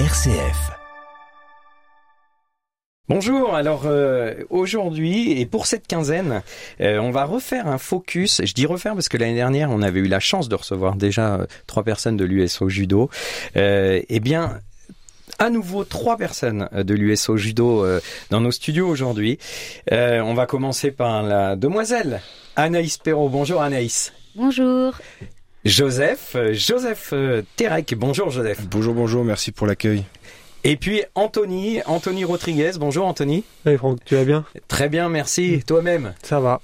RCF. Bonjour, alors euh, aujourd'hui et pour cette quinzaine, euh, on va refaire un focus. Je dis refaire parce que l'année dernière, on avait eu la chance de recevoir déjà euh, trois personnes de l'USO Judo. Euh, eh bien, à nouveau trois personnes de l'USO Judo euh, dans nos studios aujourd'hui. Euh, on va commencer par la demoiselle Anaïs Perrault. Bonjour Anaïs. Bonjour. Joseph, euh, Joseph euh, Terek. Bonjour Joseph. Bonjour, bonjour, merci pour l'accueil. Et puis Anthony, Anthony Rodriguez. Bonjour Anthony. Hey Franck, tu vas bien? Très bien, merci. Toi-même? Ça va.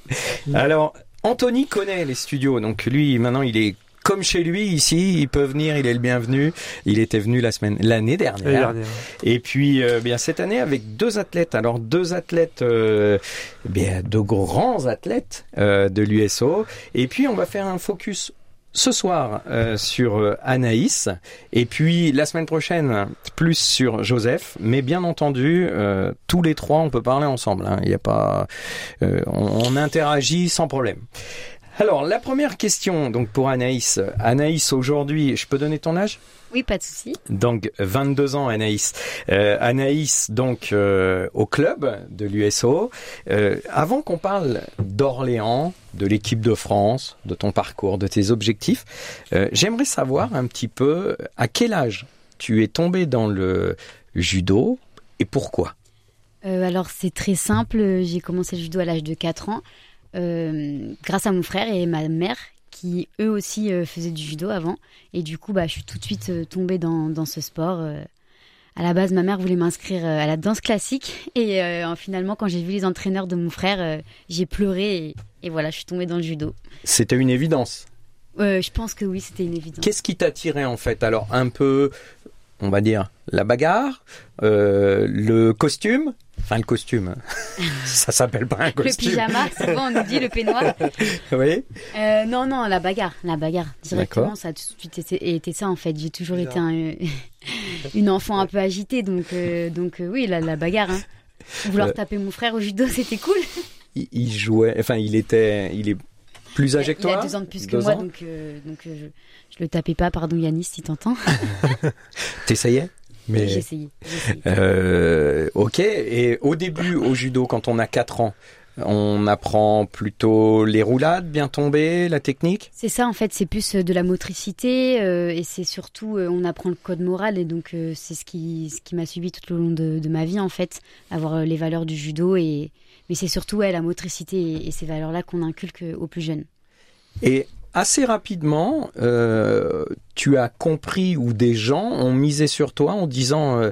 Alors, Anthony connaît les studios, donc lui, maintenant, il est comme chez lui ici, il peut venir, il est le bienvenu. Il était venu la semaine, l'année dernière. L'année dernière. Et puis, euh, bien cette année avec deux athlètes. Alors deux athlètes, euh, bien de grands athlètes euh, de l'USO. Et puis on va faire un focus ce soir euh, sur euh, Anaïs et puis la semaine prochaine plus sur Joseph mais bien entendu euh, tous les trois on peut parler ensemble hein. il n'y a pas euh, on, on interagit sans problème alors la première question donc pour Anaïs Anaïs aujourd'hui je peux donner ton âge? Oui, pas de souci. donc 22 ans Anaïs. Euh, Anaïs donc euh, au club de l'USO. Euh, avant qu'on parle d'Orléans, de l'équipe de France, de ton parcours, de tes objectifs, j'aimerais savoir un petit peu à quel âge tu es tombé dans le judo et pourquoi? Alors, c'est très simple. J'ai commencé le judo à l'âge de 4 ans euh, grâce à mon frère et ma mère qui, eux aussi, euh, faisaient du judo avant. Et du coup, bah, je suis tout de suite euh, tombée dans, dans ce sport. euh. À la base, ma mère voulait m'inscrire à la danse classique. Et finalement, quand j'ai vu les entraîneurs de mon frère, j'ai pleuré. Et, et voilà, je suis tombée dans le judo. C'était une évidence. Je pense que oui, c'était une évidence. Qu'est-ce qui t'attirait en fait? Alors un peu, on va dire, la bagarre, le costume. Enfin le costume, ça s'appelle pas un Le costume. pyjama, souvent on nous dit le peignoir. Oui. Euh, non, non, la bagarre, la bagarre. Directement, ça a tout de suite été, ça en fait. J'ai toujours été un- une enfant un peu agitée, donc, euh, donc euh, oui, la, la bagarre. Hein. Vouloir taper mon frère au judo, c'était cool. Il, il jouait, enfin il était, il est plus âgé que il toi. a deux ans de plus que moi, ans donc, euh, donc euh, je, je le tapais pas. Pardon Yanis, si t'entends. T'essayais? J'ai essayé. j'ai essayé. Euh, ok. Et au début, au judo, quand on a 4 ans, on apprend plutôt les roulades, bien tomber, la technique? C'est ça en fait, c'est plus euh, de la motricité euh, et c'est surtout euh, on apprend le code moral et donc euh, c'est ce qui ce qui m'a suivi tout au long de, de ma vie en fait, avoir les valeurs du judo et mais c'est surtout ouais, la motricité et, et ces valeurs là qu'on inculque aux plus jeunes. Et assez rapidement, euh, tu as compris ou des gens ont misé sur toi en disant euh,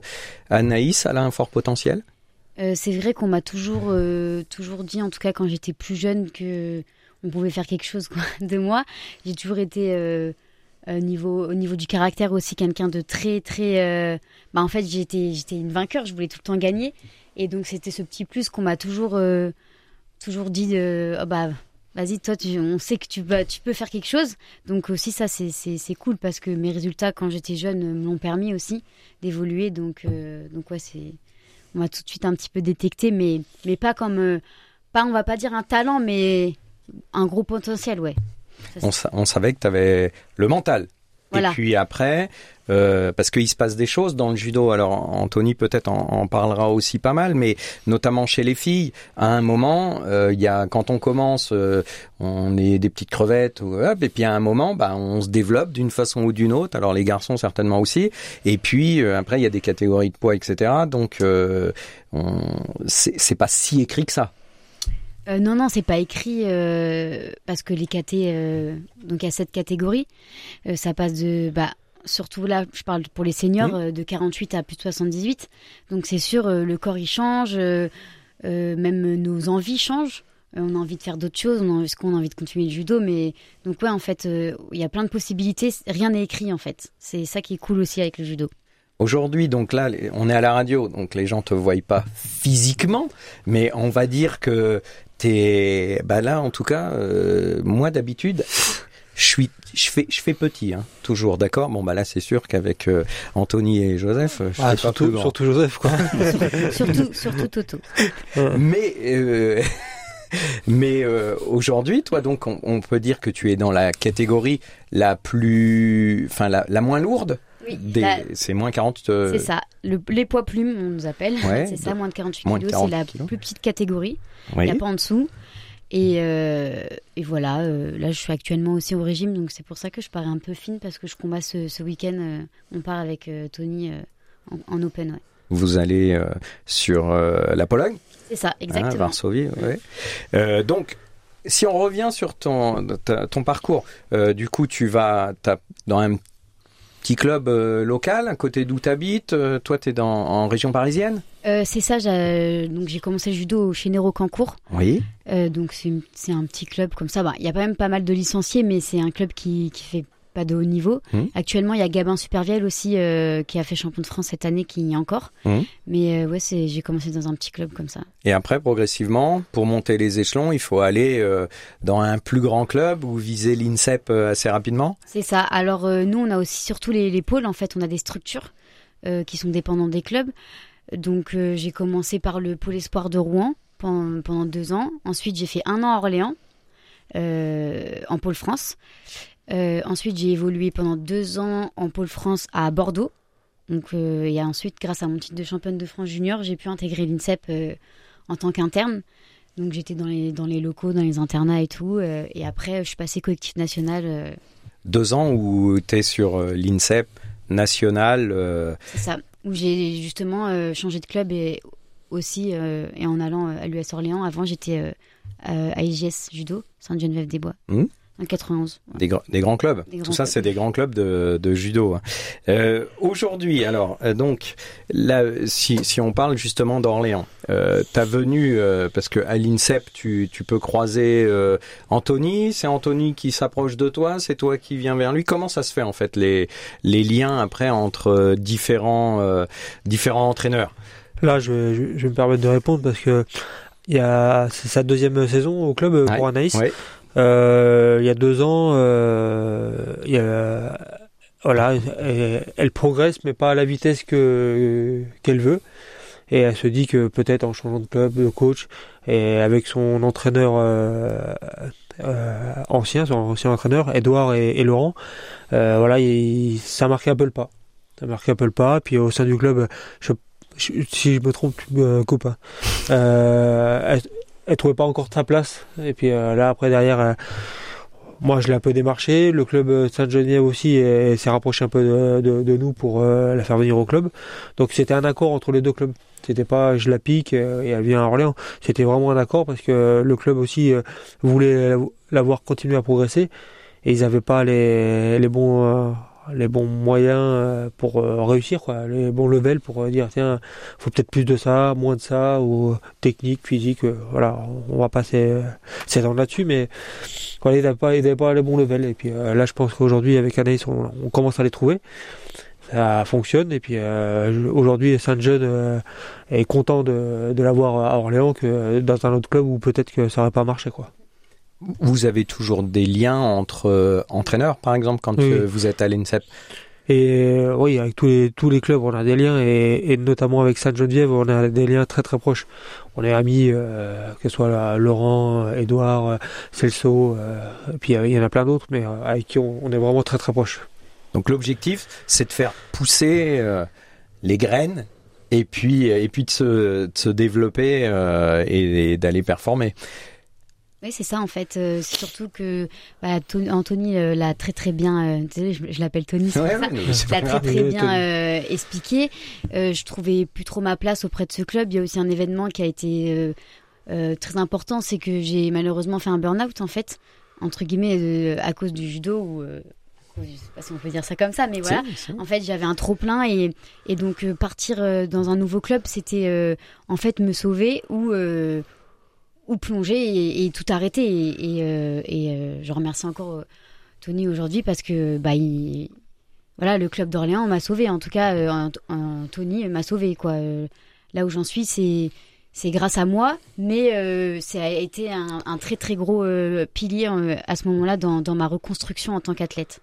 Anaïs, elle a un fort potentiel? Euh, c'est vrai qu'on m'a toujours toujours dit en tout cas quand j'étais plus jeune que on pouvait faire quelque chose de moi. J'ai toujours été niveau au niveau du caractère aussi quelqu'un de très très bah en fait j'étais j'étais une vainqueur, je voulais tout le temps gagner et donc c'était ce petit plus qu'on m'a toujours toujours dit de oh bah vas-y toi tu, on sait que tu vas tu peux faire quelque chose. Donc aussi ça c'est c'est c'est cool parce que mes résultats quand j'étais jeune euh, me l'ont permis aussi d'évoluer. Donc euh, donc ouais c'est on m'a tout de suite un petit peu détecté mais mais pas comme euh, pas on va pas dire un talent mais un gros potentiel ouais. Ça, On, sa- on savait que tu avais le mental. Voilà. Et puis après, euh, parce qu'il se passe des choses dans le judo. Alors Anthony peut-être en, en parlera aussi pas mal, mais notamment chez les filles, à un moment, euh, il y a quand on commence, euh, on est des petites crevettes, ou, hop, et puis à un moment, bah, on se développe d'une façon ou d'une autre. Alors les garçons certainement aussi. Et puis euh, après, il y a des catégories de poids, etc. Donc euh, c'est pas si écrit que ça. Euh, non, non, c'est pas écrit euh, parce que les catés, euh, donc il y a sept catégories, Euh, ça passe de, bah, surtout là, je parle pour les seniors, euh, de 48 à plus de 78. Donc c'est sûr, le corps il change, même nos envies changent. On a envie de faire d'autres choses, on a, qu'on a envie de continuer le judo, mais donc ouais, en fait, il y a plein de possibilités. Rien n'est écrit en fait. C'est ça qui est cool aussi avec le judo. Aujourd'hui, donc là, on est à la radio, donc les gens te voient pas physiquement, mais on va dire que t'es, bah là, en tout cas, euh, moi d'habitude, je suis, je fais, je fais petit, hein, toujours, d'accord? Bon, bah là, c'est sûr qu'avec euh, Anthony et Joseph, je Ah, fais pas plus surtout, grand. surtout Joseph, quoi. surtout, surtout Toto. Mais euh, mais euh, aujourd'hui, toi, donc, on, on peut dire que tu es dans la catégorie la plus, enfin, la, la moins lourde? C'est moins 40. Euh, c'est ça. les poids plumes, on nous appelle. c'est ça, moins de 48 kilos. C'est la plus petite catégorie. Il n'y a pas en dessous. Et, euh, et voilà, euh, là je suis actuellement aussi au régime, donc c'est pour ça que je parais un peu fine parce que je combats ce, ce week-end. on part avec Tony en, open. Ouais. Vous allez sur la Pologne? C'est ça, exactement. Ah, Varsovie, ouais. donc, si on revient sur ton, ton parcours, du coup, tu vas dans un petit club euh, local à côté d'où tu habites. Euh, toi, tu es dans, en région parisienne euh, C'est ça. Donc j'ai commencé le judo chez Nero Cancourt. Oui. donc c'est un petit club comme ça. Bah, il y a quand même pas mal de licenciés, mais c'est un club qui, qui fait de haut niveau. Mmh. Actuellement, il y a Gabin Supervielle aussi euh, qui a fait champion de France cette année, qui y est encore. Mmh. Mais euh, ouais, c'est, j'ai commencé dans un petit club comme ça. Et après, progressivement, pour monter les échelons, il faut aller euh, dans un plus grand club ou viser l'INSEP assez rapidement? C'est ça. Alors nous, on a aussi surtout les, les, pôles. En fait, on a des structures qui sont dépendantes des clubs. Donc j'ai commencé par le pôle espoir de Rouen pendant, pendant deux ans. Ensuite, j'ai fait un an à Orléans. en pôle France. Euh, ensuite, j'ai évolué pendant deux ans en pôle France à Bordeaux. Donc, euh, et ensuite, grâce à mon titre de championne de France junior, j'ai pu intégrer l'INSEP euh, en tant qu'interne. Donc, j'étais dans les, dans les locaux, dans les internats et tout. et après, je suis passée collectif national. Deux ans où tu es sur l'INSEP national. C'est ça, où j'ai justement changé de club et aussi, et en allant à l'US Orléans. Avant, j'étais à IGS Judo, Sainte-Geneviève-des-Bois. Mmh. 91. Des, des, grands clubs. Tout ça, c'est des grands clubs de, de judo. Hein. Euh, Aujourd'hui, alors, euh, donc, là, si, si on parle justement d'Orléans, euh, t'as venu euh, parce que à l'INSEP, tu, tu peux croiser euh, Anthony. C'est Anthony qui s'approche de toi. C'est toi qui viens vers lui. Comment ça se fait en fait les les liens après entre différents différents entraîneurs? Là, je, je, je, vais me permettre de répondre parce que il y a c'est sa deuxième saison au club pour Anaïs. Il y a deux ans, euh, voilà, elle, progresse, mais pas à la vitesse que qu'elle veut. Et elle se dit que peut-être en changeant de club, de coach, et avec son entraîneur euh, euh, ancien, son ancien entraîneur, Edouard et, Laurent, euh, voilà, il, ça a marqué un peu le pas. Ça a marqué un peu le pas. Puis au sein du club, si je me trompe, tu. Hein. Euh, elle trouvait pas encore sa place. Et puis euh, là, après, derrière, euh, moi, je l'ai un peu démarché. Le club euh, Saint-Geneviève aussi s'est rapproché un peu de, nous pour la faire venir au club. Donc c'était un accord entre les deux clubs. C'était pas je la pique et elle vient à Orléans. C'était vraiment un accord parce que le club aussi voulait la voir continuer à progresser et ils n'avaient pas les, les bons les bons moyens euh, pour euh, réussir, quoi, les bons levels pour euh, dire tiens, faut peut-être plus de ça, moins de ça, ou technique, physique, voilà, on va passer ans là-dessus, mais voilà, il n'avait pas, pas les bons levels. Et puis là, je pense qu'aujourd'hui, avec Anaïs, on, commence à les trouver. Ça fonctionne et puis aujourd'hui Saint-Jean est content de, de l'avoir à Orléans que dans un autre club où peut-être que ça aurait pas marché quoi. Vous avez toujours des liens entre euh, entraîneurs, par exemple, quand euh, vous êtes à l'INSEP? Et euh, oui, avec tous les tous les clubs, on a des liens et, et notamment avec Sainte-Geneviève, on a des liens très très proches. On est amis, que ce soit Laurent, Edouard, Celso, et puis il y en a plein d'autres, mais avec qui on, est vraiment très très proches. Donc l'objectif, c'est de faire pousser les graines et puis et puis de se, de se développer et d'aller performer. Oui, c'est ça en fait. Euh, surtout que bah, Anthony euh, l'a très très bien. Euh, je, l'appelle Tony, c'est ça. L'a très très bien expliqué. je trouvais plus trop ma place auprès de ce club. Il y a aussi un événement qui a été très important, c'est que j'ai malheureusement fait un burn-out en fait, entre guillemets, à cause du judo ou je sais pas si on peut dire ça comme ça, mais voilà. En fait, j'avais un trop plein et, et donc partir dans un nouveau club, c'était en fait me sauver ou ou plonger et, tout arrêter. Et, euh, euh, je remercie encore euh, Tony aujourd'hui parce que bah, voilà, le club d'Orléans m'a sauvé. En tout cas, Tony m'a sauvé. Quoi. là où j'en suis, c'est c'est grâce à moi, mais ça a été un, très très gros pilier à ce moment-là dans, ma reconstruction en tant qu'athlète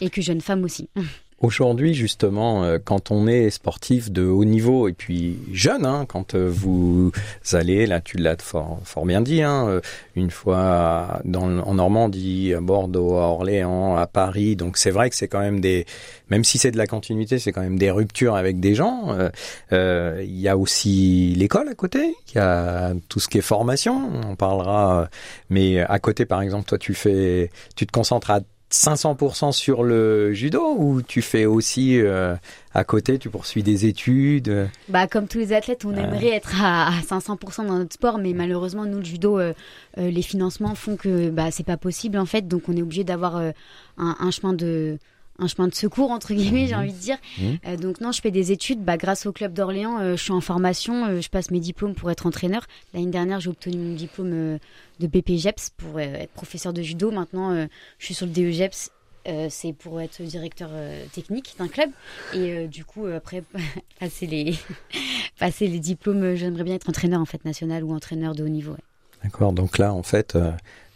et que jeune femme aussi. Aujourd'hui, justement, euh, quand on est sportif de haut niveau et puis jeune, hein, quand euh, vous allez, là, tu l'as fort, fort bien dit, hein, euh, une fois dans, en Normandie, à Bordeaux, à Orléans, à Paris, donc c'est vrai que c'est quand même des, même si c'est de la continuité, c'est quand même des ruptures avec des gens. Il y a aussi l'école à côté, il y a tout ce qui est formation, on parlera, mais à côté, par exemple, toi, tu fais, tu te concentres à 500% sur le judo ou tu fais aussi euh, à côté, tu poursuis des études? Bah comme tous les athlètes, on aimerait être à, 500% dans notre sport, mais malheureusement nous le judo, euh, euh, les financements font que bah c'est pas possible en fait, donc on est obligé d'avoir un, un, chemin de un chemin de secours entre guillemets, j'ai mhm. envie de dire. Mhm. Euh, donc non, je fais des études. Bah, grâce au club d'Orléans, euh, je suis en formation. Euh, je passe mes diplômes pour être entraîneur. L'année dernière, j'ai obtenu mon diplôme de BPGEPS pour être professeur de judo. Maintenant, je suis sur le DEGEPS. c'est pour être directeur technique d'un club et du coup après passer les passer les diplômes j'aimerais bien être entraîneur en fait national ou entraîneur de haut niveau d'accord donc là en fait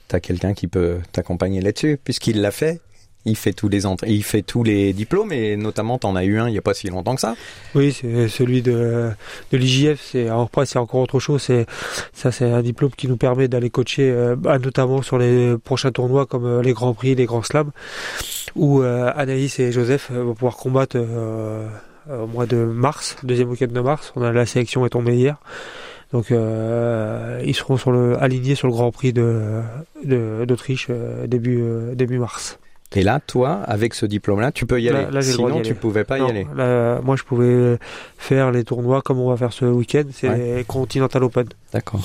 tu as quelqu'un qui peut t'accompagner là-dessus puisqu'il l'a fait il fait tous les il fait tous les diplômes et notamment t'en as eu un il y a pas si longtemps que ça. Oui, celui de de l'IJF. C'est après c'est encore autre chose. C'est ça, c'est un diplôme qui nous permet d'aller coacher, euh, notamment sur les prochains tournois comme euh, les grands prix, les grands slams, où euh, Anaïs et Joseph vont pouvoir combattre au mois de mars, deuxième week-end de mars. On a la sélection est tombée hier. Donc ils seront alignés sur le Grand Prix d'Autriche début mars. Et là, toi, avec ce diplôme-là, tu peux y aller. Là, Sinon, tu pouvais pas y aller. moi, je pouvais faire les tournois comme on va faire ce week-end. C'est Continental Open. D'accord.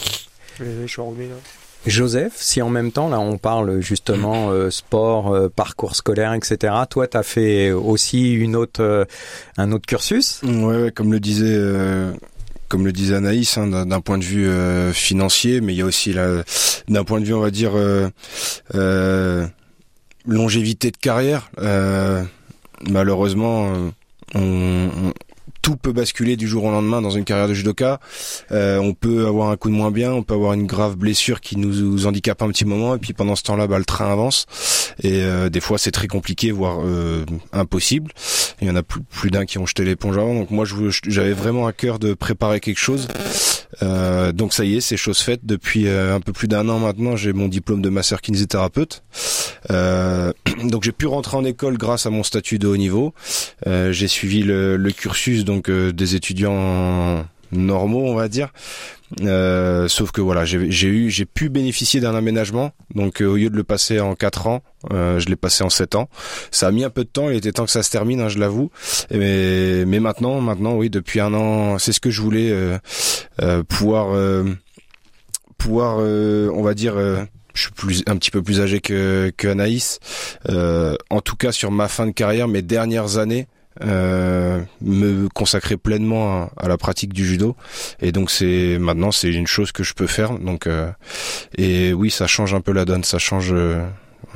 Je suis remis là. Joseph, si en même temps, là, on parle justement euh, sport, euh, parcours scolaire, etc. Toi, tu as fait aussi une autre, euh, un autre cursus? Ouais, comme le disait comme le disait Anaïs, hein, d'un point de vue financier, mais il y a aussi d'un point de vue, on va dire, longévité de carrière, euh, malheureusement, euh, tout peut basculer du jour au lendemain dans une carrière de judoka. Euh, on peut avoir un coup de moins bien, on peut avoir une grave blessure qui nous, handicape un petit moment, et puis pendant ce temps-là, bah, le train avance. Et des fois, c'est très compliqué, voire impossible. Il y en a plus, d'un qui ont jeté l'éponge avant. Donc moi, j'avais vraiment à cœur de préparer quelque chose. Donc ça y est, c'est chose faite. Depuis un peu plus d'un an maintenant, j'ai mon diplôme de master kinésithérapeute. Euh, donc j'ai pu rentrer en école grâce à mon statut de haut niveau. Euh, j'ai suivi le, le, cursus donc des étudiants normaux, on va dire. Euh, sauf que voilà, j'ai eu, j'ai pu bénéficier d'un aménagement. Donc euh, au lieu de le passer en 4 ans, euh, je l'ai passé en 7 ans. Ça a mis un peu de temps. Il était temps que ça se termine, hein, je l'avoue. Mais, mais maintenant, maintenant, oui, depuis un an, c'est ce que je voulais pouvoir, pouvoir, on va dire je suis plus un petit peu plus âgé que, que Anaïs. en tout cas sur ma fin de carrière, mes dernières années, euh, me consacrer pleinement à, la pratique du judo. Et donc c'est maintenant c'est une chose que je peux faire. Donc euh, et oui ça change un peu la donne. Ça change euh,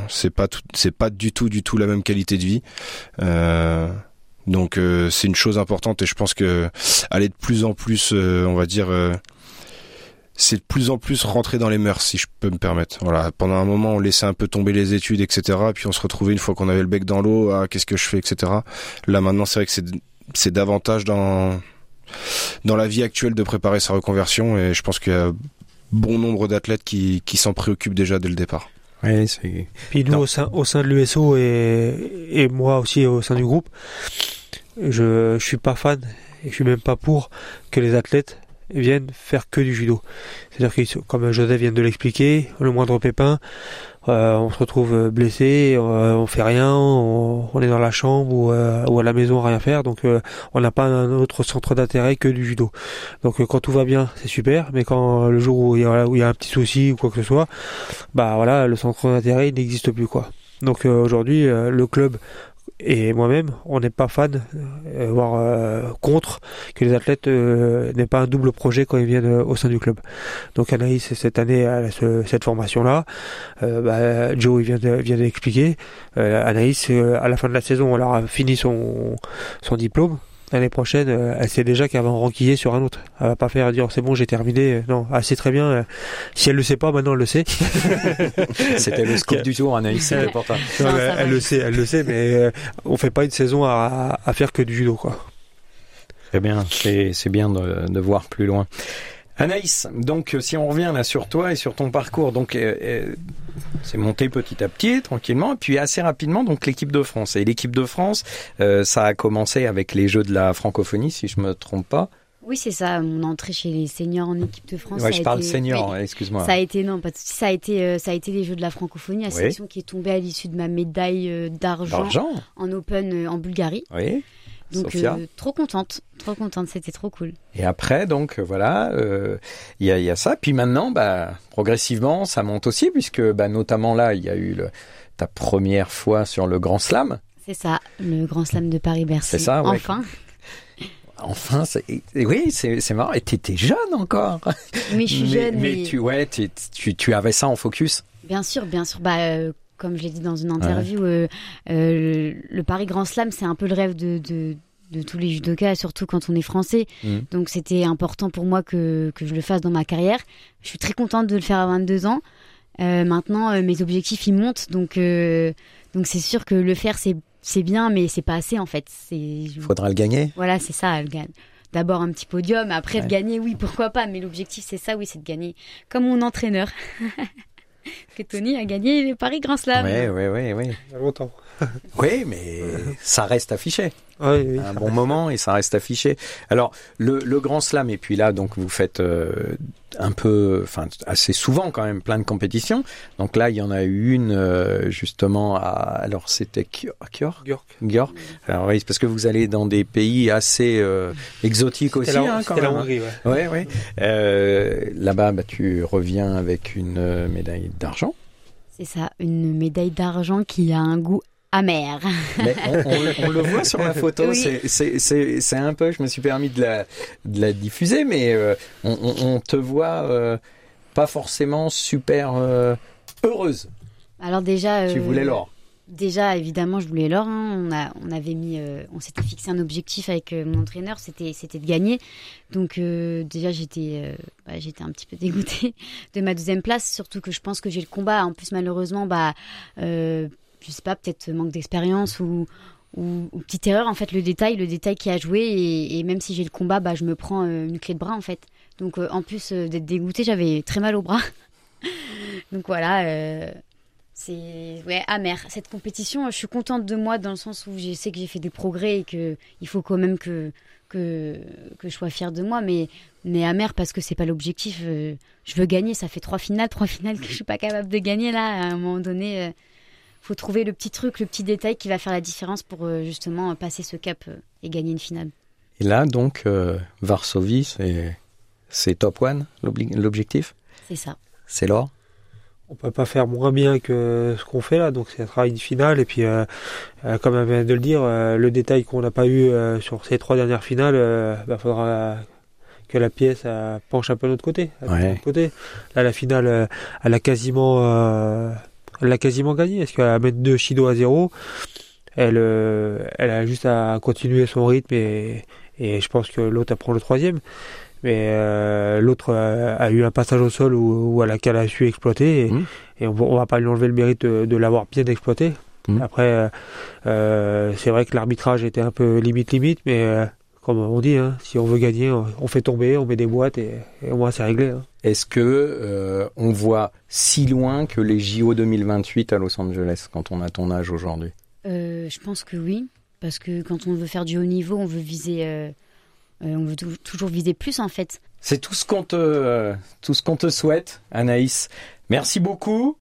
c'est pas c'est pas du tout du tout la même qualité de vie. Donc c'est une chose importante et je pense que aller de plus en plus on va dire c'est de plus en plus rentrer dans les mœurs, si je peux me permettre. Voilà, pendant un moment, on laissait un peu tomber les études, etc. Puis on se retrouvait une fois qu'on avait le bec dans l'eau, ah, qu'est-ce que je fais, etc. Là maintenant, c'est vrai que c'est c'est davantage dans dans la vie actuelle de préparer sa reconversion, et je pense qu'il y a bon nombre d'athlètes qui qui s'en préoccupent déjà dès le départ. Oui, c'est. Puis nous, au sein, au sein de l'USO et, et moi aussi au sein du groupe, je, je suis pas fan et je suis même pas pour que les athlètes viennent faire que du judo. C'est-à-dire que, comme Joseph vient de l'expliquer, le moindre pépin, euh, on se retrouve blessé, euh, on fait rien, on, est dans la chambre ou, euh, ou, à la maison à rien faire, donc on n'a pas un autre centre d'intérêt que du judo. Donc quand tout va bien, c'est super, mais quand le jour où il y a, où il y a un petit souci ou quoi que ce soit, bah voilà, le centre d'intérêt n'existe plus quoi. Donc aujourd'hui, le club et moi-même, on n'est pas fan, euh, voire euh, contre, que les athlètes euh, n'aient pas un double projet quand ils viennent au sein du club. Donc Anaïs, cette année, a cette formation-là. Bah, Joe il vient, vient d'expliquer. Anaïs, à la fin de la saison, elle aura fini son, son diplôme. L'année prochaine, elle sait déjà qu'elle va en renquiller sur un autre. Elle va pas faire dire c'est bon, j'ai terminé. Non, elle sait très bien. Si elle le sait pas, maintenant elle le sait. C'était le scoop du jour, Anaïs, pour toi. elle, le sait, elle le sait, mais on fait pas une saison à, à faire que du judo, quoi. Très bien, c'est bien de, de voir plus loin. Anaïs, donc euh, si on revient là sur toi et sur ton parcours, donc euh, euh, c'est monté petit à petit, tranquillement, et puis assez rapidement donc l'équipe de France. Et l'équipe de France, ça a commencé avec les Jeux de la francophonie, si je me trompe pas. Oui, c'est ça, mon entrée chez les seniors en équipe de France. Ouais, je parle senior, excuse-moi. Ça a été non, pas ça a été ça a été les Jeux de la francophonie, la sélection qui est tombée à l'issue de ma médaille d'argent en Open en Bulgarie. Oui. Donc euh, trop contente, trop contente, c'était trop cool. Et après, donc voilà, il euh, y, a, y, a, ça. Puis maintenant, bah, progressivement, ça monte aussi, puisque bah, notamment là, il y a eu le, ta première fois sur le Grand Slam. C'est ça, le Grand Slam de Paris-Bercy. C'est ça, ouais. Enfin. Enfin, oui, c'est marrant. Et t'étais jeune encore. Oui, je suis jeune. Mais, tu, ouais, tu, tu, avais ça en focus. Bien sûr, bien sûr. Bah, euh, comme je l'ai dit dans une interview, euh, euh, le, Paris Grand Slam, c'est un peu le rêve de, de, tous les judokas, surtout quand on est français. Mm. Donc c'était important pour moi que, que, je le fasse dans ma carrière. Je suis très contente de le faire à 22 ans. Euh, maintenant, mes objectifs, ils montent. Donc donc c'est sûr que le faire, c'est bien, mais c'est pas assez en fait. Il faudra le gagner. Voilà, c'est ça, le gagne d'abord un petit podium, après de gagner, oui, pourquoi pas, mais l'objectif c'est ça, oui, c'est de gagner comme mon entraîneur. que Tony a gagné le Paris Grand Slam. Oui, oui, oui, oui. Il y a longtemps. oui, mais ça reste affiché. Oui, oui. Un bon moment et ça reste affiché. Alors, le, le Grand Slam, et puis là, donc, vous faites euh, un peu, enfin, assez souvent quand même, plein de compétitions. Donc là, il y en a eu une, euh, justement, à, alors c'était Kjörk Gjork. Alors oui, parce que vous allez dans des pays assez euh, exotiques aussi, la, hein, quand même. La hein. Hongrie, ouais. Ouais, ouais. Euh, Là-bas, bah, tu reviens avec une médaille d'argent. C'est ça, une médaille d'argent qui a un goût amer. Mais on, le voit sur la photo, c'est un peu, je me suis permis de la, de la diffuser, mais euh, on, te voit euh, pas forcément super euh, heureuse. Alors déjà... tu voulais l'or Déjà, évidemment, je voulais l'or. Hein. On, a, on avait mis, on s'était fixé un objectif avec mon entraîneur, c'était, c'était de gagner. Donc déjà, j'étais, bah, j'étais un petit peu dégoûtée de ma deuxième place, surtout que je pense que j'ai le combat. En plus, malheureusement, bah, je sais pas, peut-être manque d'expérience ou, petite erreur. En fait, le détail, le détail qui a joué, et, même si j'ai le combat, bah, je me prends euh, une clé de bras en fait. Donc, euh, en plus euh, d'être dégoûtée, j'avais très mal au bras. Donc voilà, c'est amer. Cette compétition, je suis contente de moi dans le sens où je sais que j'ai fait des progrès et que il faut quand même que que, que je sois fière de moi, mais, mais amer parce que c'est pas l'objectif. je veux gagner, ça fait trois finales, trois finales que je suis pas capable de gagner là. À un moment donné, faut trouver le petit truc, le petit détail qui va faire la différence pour euh, justement passer ce cap euh, et gagner une finale. Et là, donc, euh, Varsovie, c'est top one, l'objectif? C'est ça. C'est l'or on peut pas faire moins bien que ce qu'on fait là, donc c'est un travail de finale. Et puis, comme on vient de le dire, le détail qu'on n'a pas eu sur ces trois dernières finales, il bah, faudra que la pièce penche un peu de l'autre côté, côté. Là, la finale, elle a quasiment elle l'a quasiment gagné. Est-ce qu'elle va mettre deux Shido à zéro elle, euh, elle a juste à continuer son rythme et, et je pense que l'autre apprend le troisième. Mais euh, l'autre a, eu un passage au sol où, elle, a, qu'elle a su exploiter et, mmh. et on, on, va pas lui enlever le mérite de, l'avoir bien exploité. Mmh. Après, euh, c'est vrai que l'arbitrage était un peu limite limite, mais comme on dit, hein, si on veut gagner, on fait tomber, on met des boîtes et, au moins c'est réglé. Hein. Est-ce que euh, on voit si loin que les JO 2028 à Los Angeles quand on a ton âge aujourd'hui? Euh, Je pense que oui, parce que quand on veut faire du haut niveau, on veut viser, euh, on veut toujours viser plus en fait. C'est tout ce qu'on te, tout ce qu'on te souhaite, Anaïs. Merci beaucoup.